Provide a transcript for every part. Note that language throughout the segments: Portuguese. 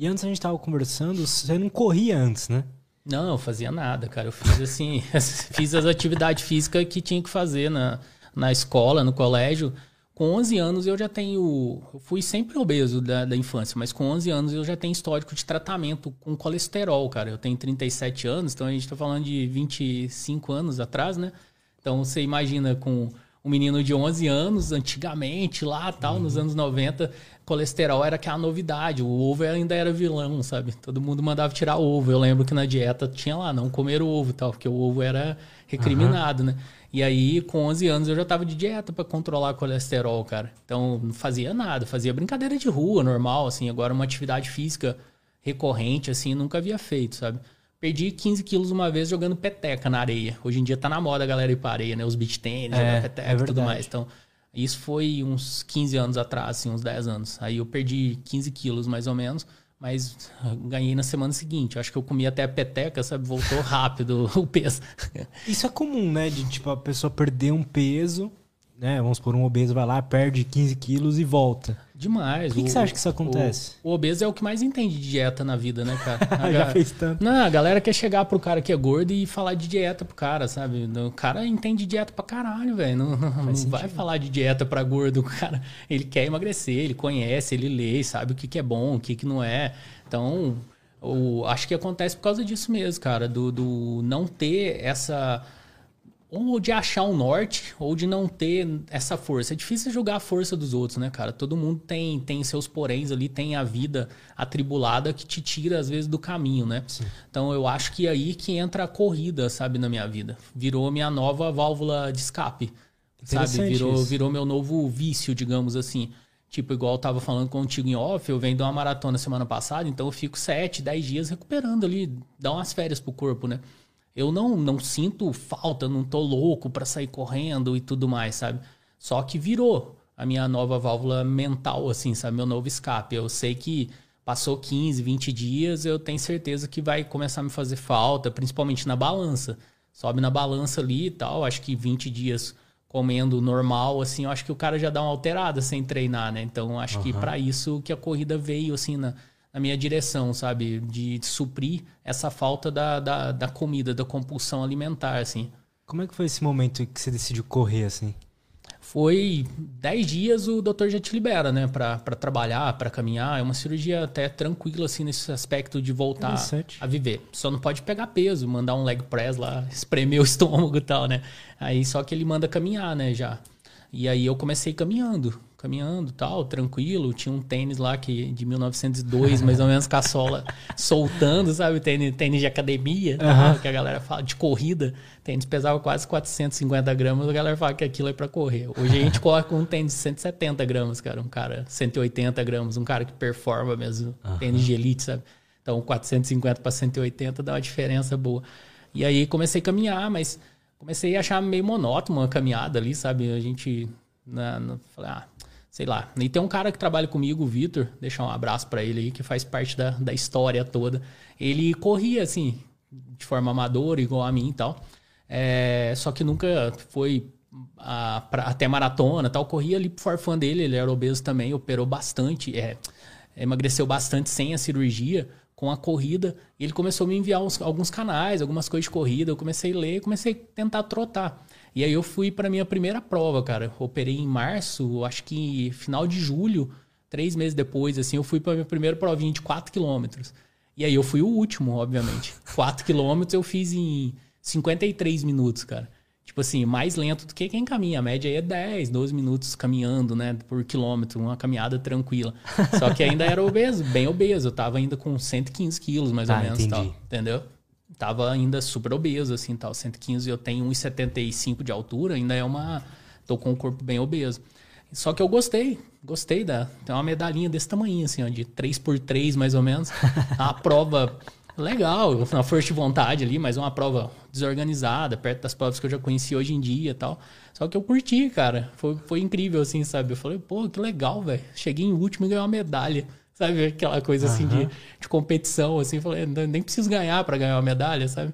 E antes a gente tava conversando, você não corria antes, né? Não, eu fazia nada, cara. Eu fiz assim, fiz as atividades físicas que tinha que fazer na, na escola, no colégio. Com 11 anos eu já tenho. Eu fui sempre obeso da, da infância, mas com 11 anos eu já tenho histórico de tratamento com colesterol, cara. Eu tenho 37 anos, então a gente tá falando de 25 anos atrás, né? Então você imagina com um menino de 11 anos, antigamente, lá tal, uhum. nos anos 90, colesterol era aquela novidade. O ovo ainda era vilão, sabe? Todo mundo mandava tirar ovo. Eu lembro que na dieta tinha lá, não comer ovo tal, porque o ovo era recriminado, uhum. né? E aí, com 11 anos, eu já tava de dieta para controlar colesterol, cara. Então, não fazia nada, fazia brincadeira de rua, normal, assim. Agora, uma atividade física recorrente, assim, nunca havia feito, sabe? Perdi 15 quilos uma vez jogando peteca na areia. Hoje em dia tá na moda a galera ir pra areia, né? Os beach tênis, é, jogar peteca é e tudo mais. Então, isso foi uns 15 anos atrás, assim, uns 10 anos. Aí eu perdi 15 quilos, mais ou menos. Mas ganhei na semana seguinte. Acho que eu comi até a peteca, sabe? Voltou rápido o peso. Isso é comum, né? De, tipo, a pessoa perder um peso né? Vamos por um obeso vai lá, perde 15 quilos e volta. Demais. Por que, o, que você acha que isso acontece? O, o, obeso é o que mais entende de dieta na vida, né, cara? Já fez tanto. Não, a galera quer chegar pro cara que é gordo e falar de dieta pro cara, sabe? O cara entende dieta pra caralho, velho. Não, não vai falar de dieta pra gordo. O cara, ele quer emagrecer, ele conhece, ele lê, sabe o que, que é bom, o que, que não é. Então, o, acho que acontece por causa disso mesmo, cara. Do, do não ter essa ou de achar um norte, ou de não ter essa força. É difícil julgar a força dos outros, né, cara? Todo mundo tem, tem seus poréns ali, tem a vida atribulada que te tira, às vezes, do caminho, né? Sim. Então eu acho que é aí que entra a corrida, sabe, na minha vida. Virou minha nova válvula de escape. Sabe? Virou, virou meu novo vício, digamos assim. Tipo, igual eu tava falando contigo em off, eu venho de uma maratona semana passada, então eu fico 7, 10 dias recuperando ali, dá umas férias pro corpo, né? Eu não, não sinto falta, não tô louco para sair correndo e tudo mais, sabe? Só que virou a minha nova válvula mental, assim, sabe? Meu novo escape. Eu sei que passou 15, 20 dias, eu tenho certeza que vai começar a me fazer falta, principalmente na balança. Sobe na balança ali e tal, acho que 20 dias comendo normal, assim, eu acho que o cara já dá uma alterada sem treinar, né? Então, acho uhum. que para isso que a corrida veio, assim, na, na minha direção, sabe? De suprir essa falta da, da, da, comida, da compulsão alimentar, assim. Como é que foi esse momento que você decidiu correr, assim? Foi 10 dias o doutor já te libera, né? Pra, pra trabalhar, para caminhar. É uma cirurgia até tranquila, assim, nesse aspecto de voltar a viver. Só não pode pegar peso, mandar um leg press lá, espremer o estômago e tal, né? Aí só que ele manda caminhar, né, já. E aí eu comecei caminhando caminhando tal, tranquilo. Tinha um tênis lá que de 1902, mais ou menos, com a sola soltando, sabe? Tênis, tênis de academia, uhum. que a galera fala, de corrida. Tênis pesava quase 450 gramas, a galera fala que aquilo é para correr. Hoje a gente corre com um tênis de 170 gramas, cara. Um cara, 180 gramas, um cara que performa mesmo, uhum. tênis de elite, sabe? Então, 450 para 180 dá uma diferença boa. E aí comecei a caminhar, mas comecei a achar meio monótono uma caminhada ali, sabe? A gente. Na, na, falei, ah, sei lá. E tem um cara que trabalha comigo, o Vitor, deixar um abraço para ele aí, que faz parte da, da história toda. Ele corria, assim, de forma amadora, igual a mim e tal. É, só que nunca foi a, pra, até maratona tal. Corria ali pro forfã dele, ele era obeso também, operou bastante, é, emagreceu bastante sem a cirurgia, com a corrida. Ele começou a me enviar uns, alguns canais, algumas coisas de corrida. Eu comecei a ler, comecei a tentar trotar. E aí eu fui para minha primeira prova, cara. operei em março, acho que final de julho, três meses depois, assim, eu fui para minha primeira provinha de 4 quilômetros. E aí eu fui o último, obviamente. 4 quilômetros eu fiz em 53 minutos, cara. Tipo assim, mais lento do que quem caminha. A média aí é 10, 12 minutos caminhando, né, por quilômetro, uma caminhada tranquila. Só que ainda era obeso, bem obeso. Eu tava ainda com 115 quilos, mais ou ah, menos, tal, entendeu? Tava ainda super obeso, assim, tal. 115, eu tenho 1,75 de altura, ainda é uma... Tô com o corpo bem obeso. Só que eu gostei, gostei da... Tem uma medalhinha desse tamanho, assim, ó, de 3x3, mais ou menos. uma prova legal, uma força de vontade ali, mas uma prova desorganizada, perto das provas que eu já conheci hoje em dia e tal. Só que eu curti, cara. Foi, foi incrível, assim, sabe? Eu falei, pô, que legal, velho. Cheguei em último e ganhei uma medalha. Sabe? Aquela coisa uhum. assim de, de competição, assim, falei, nem preciso ganhar para ganhar uma medalha, sabe?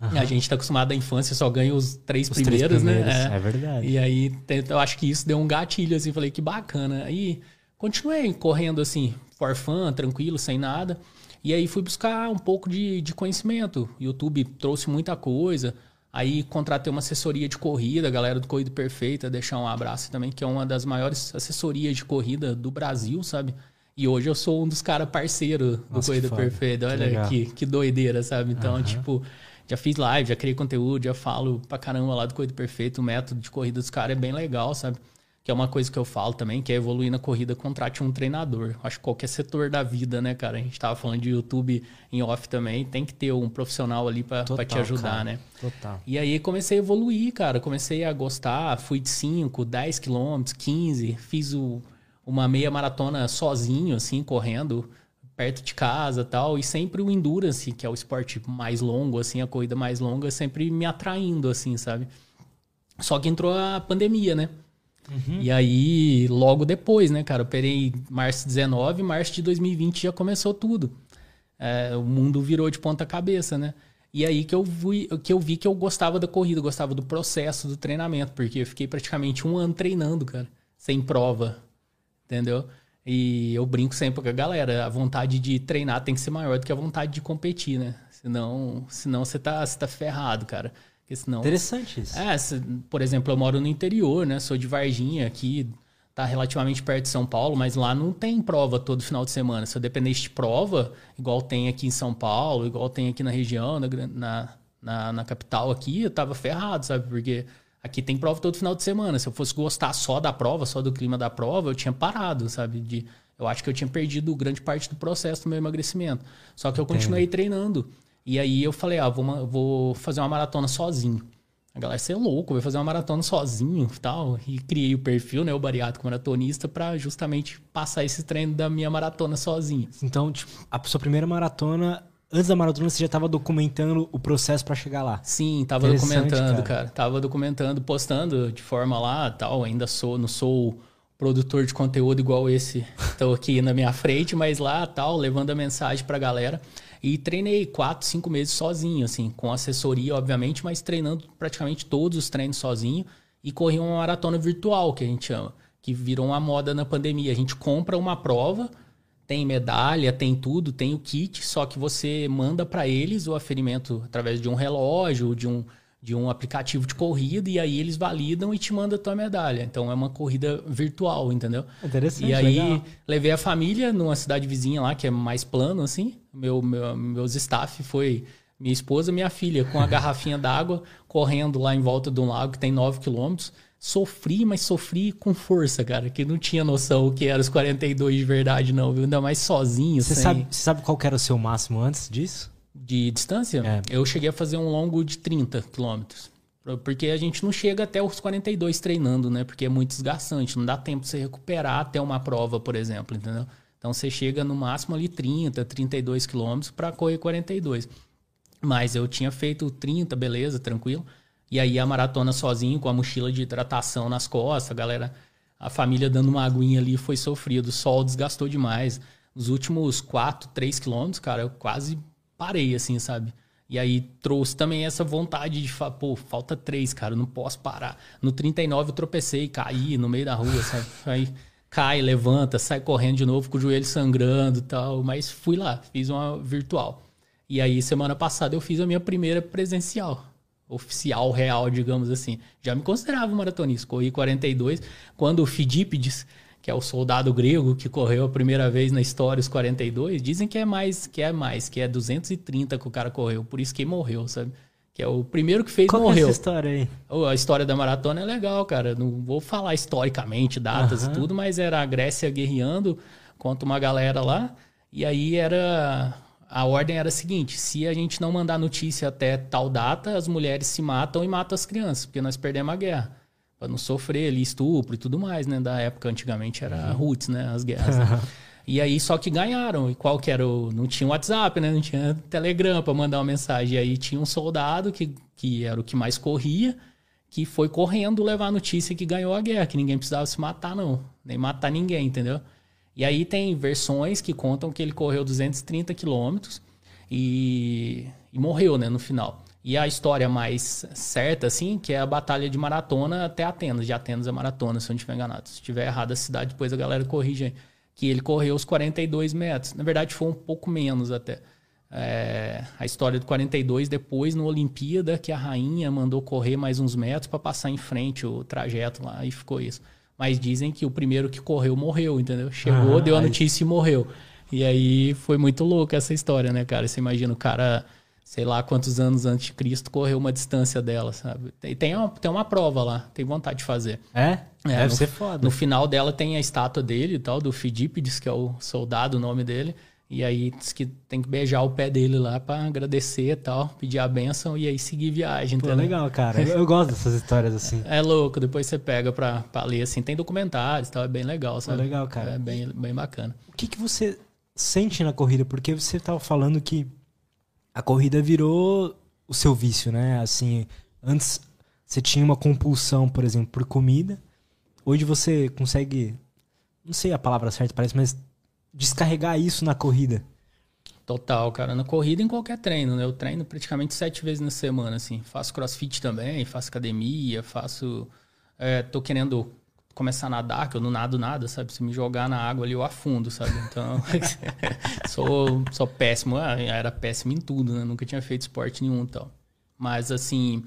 Uhum. A gente tá acostumado à infância, só ganha os três, os primeiros, três primeiros, né? É. é. verdade. E aí, eu acho que isso deu um gatilho, assim, falei, que bacana. Aí continuei correndo assim, for fun, tranquilo, sem nada. E aí fui buscar um pouco de, de conhecimento. YouTube trouxe muita coisa. Aí contratei uma assessoria de corrida, a galera do Corrida Perfeita, deixar um abraço também, que é uma das maiores assessorias de corrida do Brasil, sabe? E hoje eu sou um dos caras parceiros do Corrida Perfeita. Olha que, que, doideira, sabe? Então, uhum. tipo, já fiz live, já criei conteúdo, já falo pra caramba lá do Corrida Perfeito. O método de corrida dos caras é bem legal, sabe? Que é uma coisa que eu falo também, que é evoluir na corrida, contrate um treinador. Acho que qualquer setor da vida, né, cara? A gente tava falando de YouTube em off também, tem que ter um profissional ali para te ajudar, cara. né? Total. E aí comecei a evoluir, cara. Comecei a gostar, fui de 5, 10 quilômetros, 15, fiz o, uma meia maratona sozinho, assim, correndo perto de casa tal. E sempre o endurance, que é o esporte mais longo, assim, a corrida mais longa, sempre me atraindo, assim, sabe? Só que entrou a pandemia, né? Uhum. E aí, logo depois, né, cara? Eu operei março 19, março de 2020 já começou tudo. É, o mundo virou de ponta cabeça, né? E aí que eu, vi, que eu vi que eu gostava da corrida, gostava do processo do treinamento, porque eu fiquei praticamente um ano treinando, cara, sem prova, entendeu? E eu brinco sempre com a galera, a vontade de treinar tem que ser maior do que a vontade de competir, né? Senão, senão você tá, você tá ferrado, cara. Porque senão, Interessante isso. É, se, por exemplo, eu moro no interior, né? Sou de Varginha, aqui tá relativamente perto de São Paulo, mas lá não tem prova todo final de semana. Se eu dependesse de prova, igual tem aqui em São Paulo, igual tem aqui na região, na, na, na, capital aqui, eu tava ferrado, sabe? Porque aqui tem prova todo final de semana. Se eu fosse gostar só da prova, só do clima da prova, eu tinha parado, sabe? De, eu acho que eu tinha perdido grande parte do processo do meu emagrecimento. Só que eu Entendo. continuei treinando. E aí eu falei, ah, vou, vou fazer uma maratona sozinho. A galera, você é louco, vai fazer uma maratona sozinho e tal. E criei o perfil, né, o bariátrico maratonista, para justamente passar esse treino da minha maratona sozinho. Então, tipo, a sua primeira maratona, antes da maratona, você já estava documentando o processo para chegar lá? Sim, tava documentando, cara. cara. Tava documentando, postando de forma lá tal. Ainda sou, não sou produtor de conteúdo igual esse. Estou aqui na minha frente, mas lá tal, levando a mensagem pra galera. E treinei quatro, cinco meses sozinho, assim, com assessoria, obviamente, mas treinando praticamente todos os treinos sozinho. E corri uma maratona virtual, que a gente chama, que virou uma moda na pandemia. A gente compra uma prova, tem medalha, tem tudo, tem o kit, só que você manda para eles o aferimento através de um relógio, de um de um aplicativo de corrida e aí eles validam e te mandam a tua medalha. Então é uma corrida virtual, entendeu? Interessante. E aí legal. levei a família numa cidade vizinha lá que é mais plano assim. Meu, meu meus staff foi minha esposa, minha filha com a garrafinha d'água correndo lá em volta de um lago que tem 9 quilômetros. Sofri, mas sofri com força, cara, que não tinha noção o que era os 42 de verdade não, viu? Ainda mais sozinho, Você sem... sabe, sabe qual era o seu máximo antes disso? de distância, é. eu cheguei a fazer um longo de 30 quilômetros. Porque a gente não chega até os 42 treinando, né? Porque é muito desgastante. Não dá tempo de você recuperar até uma prova, por exemplo, entendeu? Então você chega no máximo ali 30, 32 quilômetros para correr 42. Mas eu tinha feito 30, beleza, tranquilo. E aí a maratona sozinho, com a mochila de hidratação nas costas, a galera, a família dando uma aguinha ali foi sofrido. O sol desgastou demais. Nos últimos 4, 3 quilômetros, cara, eu quase parei, assim, sabe? E aí trouxe também essa vontade de falar, pô, falta três, cara, não posso parar. No 39 eu tropecei, caí no meio da rua, sabe? Aí cai, levanta, sai correndo de novo com o joelho sangrando e tal. Mas fui lá, fiz uma virtual. E aí, semana passada, eu fiz a minha primeira presencial. Oficial, real, digamos assim. Já me considerava um maratonista. Corri 42. Quando o Fidípides que é o soldado grego que correu a primeira vez na história os 42, dizem que é mais, que é mais, que é 230 que o cara correu, por isso que morreu, sabe? Que é o primeiro que fez Qual morreu. É essa história aí? A história da maratona é legal, cara. Não vou falar historicamente datas uhum. e tudo, mas era a Grécia guerreando contra uma galera lá. E aí era a ordem era a seguinte: se a gente não mandar notícia até tal data, as mulheres se matam e matam as crianças, porque nós perdemos a guerra para não sofrer ali estupro e tudo mais, né? Da época, antigamente era uhum. roots, né? As guerras. Né? e aí, só que ganharam. E qual que era o... Não tinha WhatsApp, né? Não tinha Telegram para mandar uma mensagem. E aí tinha um soldado que, que era o que mais corria, que foi correndo levar a notícia que ganhou a guerra, que ninguém precisava se matar, não. Nem matar ninguém, entendeu? E aí tem versões que contam que ele correu 230 quilômetros e, e morreu, né? No final. E a história mais certa, assim, que é a batalha de maratona até Atenas. De Atenas é maratona, se eu não estiver enganado. Se estiver errado a cidade, depois a galera corrige Que ele correu os 42 metros. Na verdade, foi um pouco menos até. É, a história do 42, depois no Olimpíada, que a rainha mandou correr mais uns metros para passar em frente o trajeto lá, e ficou isso. Mas dizem que o primeiro que correu morreu, entendeu? Chegou, ah, deu a notícia e morreu. E aí foi muito louco essa história, né, cara? Você imagina o cara, sei lá quantos anos antes de Cristo, correu uma distância dela, sabe? E tem uma, tem uma prova lá, tem vontade de fazer. É? é Deve no, ser foda. No final dela tem a estátua dele e tal, do Fidípides, que é o soldado, o nome dele. E aí diz que tem que beijar o pé dele lá para agradecer e tal, pedir a benção e aí seguir viagem. Pô, legal, cara. Eu, eu, gosto dessas histórias assim. É louco, depois você pega pra, pra ler assim. Tem documentários e tal, é bem legal, sabe? Pô, legal, cara. É bem, bem bacana. O que, que você sente na corrida? Porque você tava falando que a corrida virou o seu vício, né? Assim, antes você tinha uma compulsão, por exemplo, por comida. Hoje você consegue, não sei a palavra certa, parece, mas descarregar isso na corrida? Total, cara. Na corrida em qualquer treino, né? Eu treino praticamente sete vezes na semana, assim. Faço crossfit também, faço academia, faço. É, tô querendo começar a nadar, que eu não nado nada, sabe? Se me jogar na água ali, eu afundo, sabe? Então, sou, sou péssimo. Ah, era péssimo em tudo, né? Nunca tinha feito esporte nenhum e tal. Mas, assim,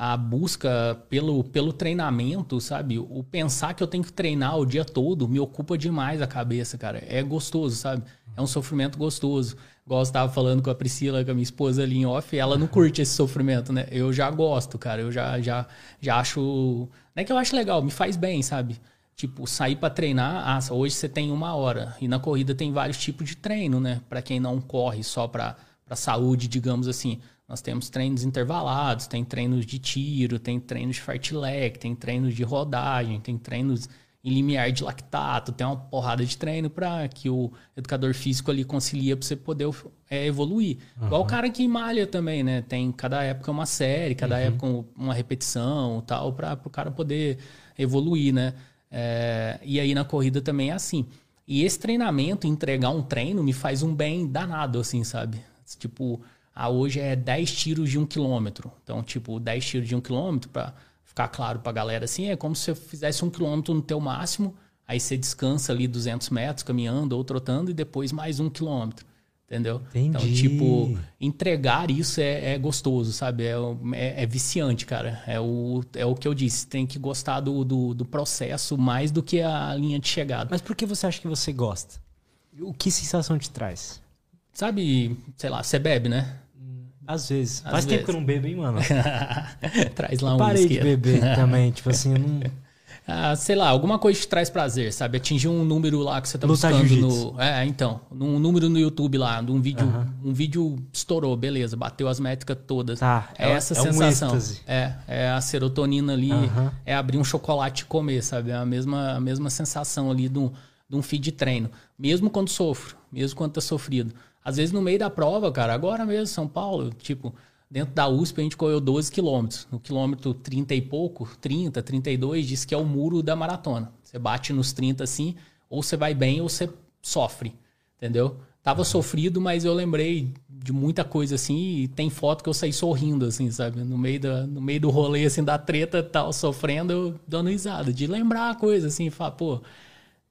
a busca pelo, pelo treinamento, sabe? O pensar que eu tenho que treinar o dia todo me ocupa demais a cabeça, cara. É gostoso, sabe? É um sofrimento gostoso. Igual eu estava falando com a Priscila, com a minha esposa ali em off, ela não curte esse sofrimento, né? Eu já gosto, cara. Eu já, já, já acho. Não é que eu acho legal, me faz bem, sabe? Tipo, sair para treinar, ah, hoje você tem uma hora. E na corrida tem vários tipos de treino, né? Para quem não corre só para saúde, digamos assim. Nós temos treinos intervalados, tem treinos de tiro, tem treinos de fartlek, tem treinos de rodagem, tem treinos em limiar de lactato, tem uma porrada de treino para que o educador físico ali concilia para você poder é, evoluir. Uhum. Igual o cara que malha também, né? Tem cada época uma série, cada uhum. época uma repetição tal, para o cara poder evoluir, né? É, e aí na corrida também é assim. E esse treinamento, entregar um treino, me faz um bem danado, assim, sabe? Tipo, ah, hoje é 10 tiros de um quilômetro. Então, tipo, 10 tiros de um quilômetro, para ficar claro para a galera assim, é como se você fizesse um quilômetro no teu máximo, aí você descansa ali 200 metros caminhando ou trotando e depois mais um quilômetro. Entendeu? Entendi. Então, tipo, entregar isso é, é gostoso, sabe? É, é, é, viciante, cara. É o, é o que eu disse. Tem que gostar do, do, do processo mais do que a linha de chegada. Mas por que você acha que você gosta? O que sensação te traz? Sabe, sei lá, você bebe, né? Às vezes. Às Faz vezes. tempo que eu não bebo, hein, mano? traz lá um Parei de beber também, tipo assim, eu não... Ah, sei lá, alguma coisa te traz prazer, sabe? Atingir um número lá que você tá Luta buscando no. É, então. Um número no YouTube lá, um vídeo. Um vídeo estourou, beleza, bateu as métricas todas. Tá, é, é essa é sensação. Um é, é a serotonina ali, é abrir um chocolate e comer, sabe? É a mesma, a mesma sensação ali de um, de um feed de treino. Mesmo quando sofro, mesmo quando tá sofrido. Às vezes no meio da prova, cara, agora mesmo, São Paulo, tipo, dentro da USP a gente correu 12 quilômetros. No quilômetro 30 e pouco, 30, 32, diz que é o muro da maratona. Você bate nos 30 assim, ou você vai bem ou você sofre, entendeu? Tava sofrido, mas eu lembrei de muita coisa assim, e tem foto que eu saí sorrindo, assim, sabe? No meio, da, no meio do rolê, assim, da treta tal, sofrendo, eu dando risada, de lembrar a coisa, assim, falar, pô,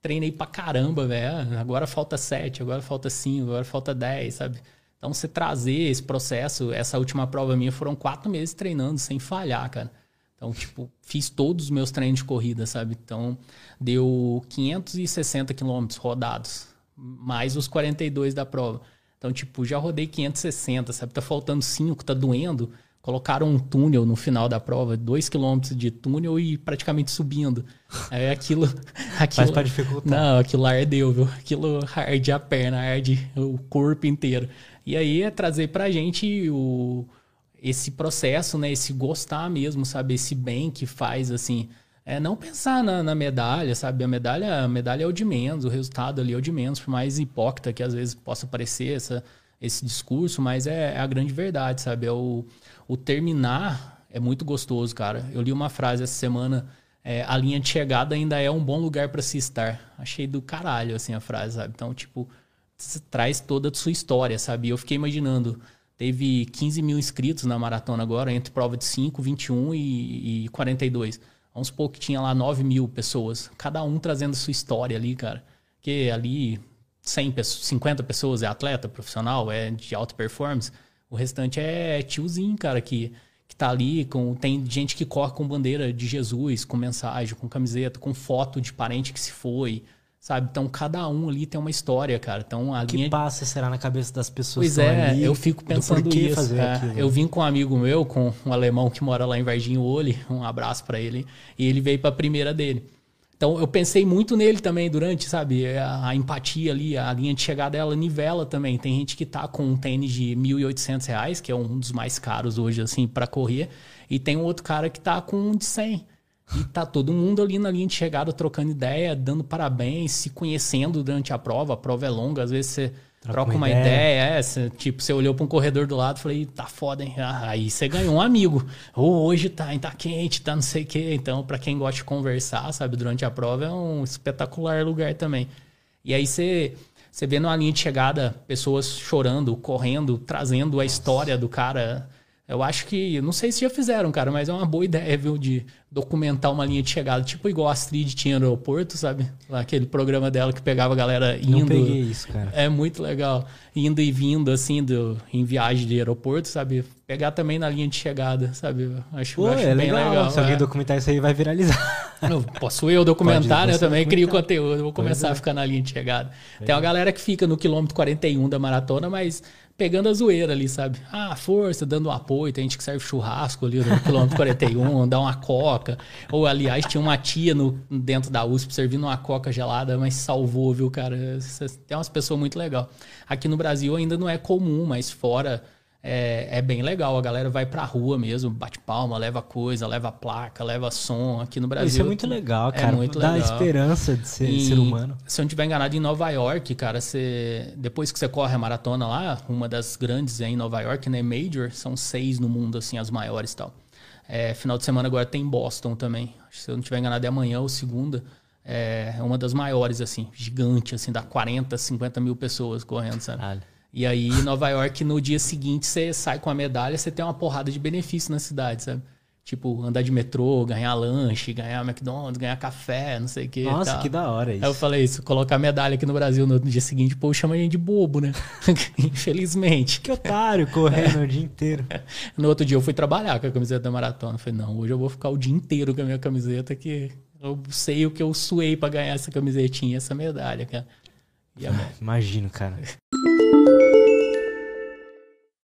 treinei pra caramba, velho. Agora falta sete, agora falta cinco, agora falta dez, sabe? Então, você trazer esse processo, essa última prova minha foram quatro meses treinando sem falhar, cara. Então, tipo, fiz todos os meus treinos de corrida, sabe? Então, deu 560 quilômetros rodados, mais os 42 da prova. Então, tipo, já rodei 560, sabe? Tá faltando cinco, tá doendo colocaram um túnel no final da prova, dois quilômetros de túnel e praticamente subindo. É aquilo. aquilo Mas para dificultar. Não, aquilo ardeu, viu? Aquilo arde a perna, arde o corpo inteiro. E aí é trazer pra gente o, esse processo, né? Esse gostar mesmo, sabe? Esse bem que faz, assim. É não pensar na, na, medalha, sabe? A medalha, a medalha é o de menos, o resultado ali é o de menos, por mais hipócrita que às vezes possa parecer essa, esse discurso, mas é, é a grande verdade, sabe? É o, o terminar é muito gostoso, cara. Eu li uma frase essa semana. É, a linha de chegada ainda é um bom lugar para se estar. Achei do caralho, assim, a frase, sabe? Então, tipo, traz toda a sua história, sabe? Eu fiquei imaginando, teve 15 mil inscritos na maratona agora, entre prova de 5, 21 e, e 42. Vamos supor que tinha lá 9 mil pessoas, cada um trazendo sua história ali, cara. Que ali 100 pessoas, 50 pessoas é atleta profissional, é de alta performance. O restante é tiozinho, cara, que, que tá ali. Com, tem gente que corre com bandeira de Jesus, com mensagem, com camiseta, com foto de parente que se foi sabe? Então cada um ali tem uma história, cara. Então a que linha passa será na cabeça das pessoas? Pois é, ali, eu fico pensando isso. É, aquilo. Eu vim com um amigo meu, com um alemão que mora lá em Varginho Olho, um abraço para ele, e ele veio para a primeira dele. Então eu pensei muito nele também durante, sabe, a, a, empatia ali, a linha de chegada ela nivela também. Tem gente que tá com um tênis de R$ 1.800, que é um dos mais caros hoje assim para correr, e tem um outro cara que tá com um de 100. E tá todo mundo ali na linha de chegada trocando ideia, dando parabéns, se conhecendo durante a prova. A prova é longa, às vezes você troca, troca uma, ideia, ideia é, você, tipo, você olhou para um corredor do lado e falei, tá foda, hein? Ah, aí você ganhou um amigo. Ou hoje tá, tá quente, tá não sei o quê. Então, para quem gosta de conversar, sabe, durante a prova é um espetacular lugar também. E aí você você vê na linha de chegada pessoas chorando, correndo, trazendo a história do cara eu acho que, não sei se já fizeram, cara, mas é uma boa ideia, viu, de documentar uma linha de chegada, tipo igual a Astrid tinha no aeroporto, sabe? Lá, aquele programa dela que pegava a galera indo. Não peguei isso, cara. É muito legal. Indo e vindo, assim, do, em viagem de aeroporto, sabe? Pegar também na linha de chegada, sabe? Acho, Pô, acho é bem legal. legal. Se é. alguém documentar isso aí, vai viralizar. Não, posso eu documentar, né? Eu também crio conteúdo. Vou começar é. a ficar na linha de chegada. É. Tem uma galera que fica no quilômetro 41 da maratona, mas pegando a zoeira ali, sabe? Ah, força, dando apoio. Tem gente que serve churrasco ali no quilômetro 41, dá uma coca. Ou, aliás, tinha uma tia no, dentro da USP servindo uma coca gelada, mas salvou, viu, cara? Tem umas pessoas muito legal. Aqui no Brasil ainda não é comum, mas fora é, é, bem legal. A galera vai pra rua mesmo, bate palma, leva coisa, leva placa, leva som aqui no Brasil. Isso é muito legal, é cara. É muito Dá legal. esperança de ser e, ser humano. Se eu não estiver enganado, em Nova York, cara, você, depois que você corre a maratona lá, uma das grandes é em Nova York, né? Major, são seis no mundo, assim, as maiores e tal. É, final de semana agora tem Boston também. Se eu não estiver enganado, é amanhã ou segunda. É uma das maiores, assim, gigante, assim, dá 40, 50 mil pessoas correndo, sabe? Caralho. E aí, Nova York, no dia seguinte, você sai com a medalha, você tem uma porrada de benefício na cidade, sabe? Tipo, andar de metrô, ganhar lanche, ganhar McDonald's, ganhar café, não sei o que. Nossa, que da hora isso. Aí eu falei isso, colocar medalha aqui no Brasil no dia seguinte, pô, chama a gente de bobo, né? Infelizmente. Que otário, correndo o dia inteiro. No outro dia eu fui trabalhar com a camiseta da maratona. Eu falei, não, hoje eu vou ficar o dia inteiro com a minha camiseta, que eu sei o que eu suei para ganhar essa camisetinha, essa medalha, cara. Ah, imagino, cara.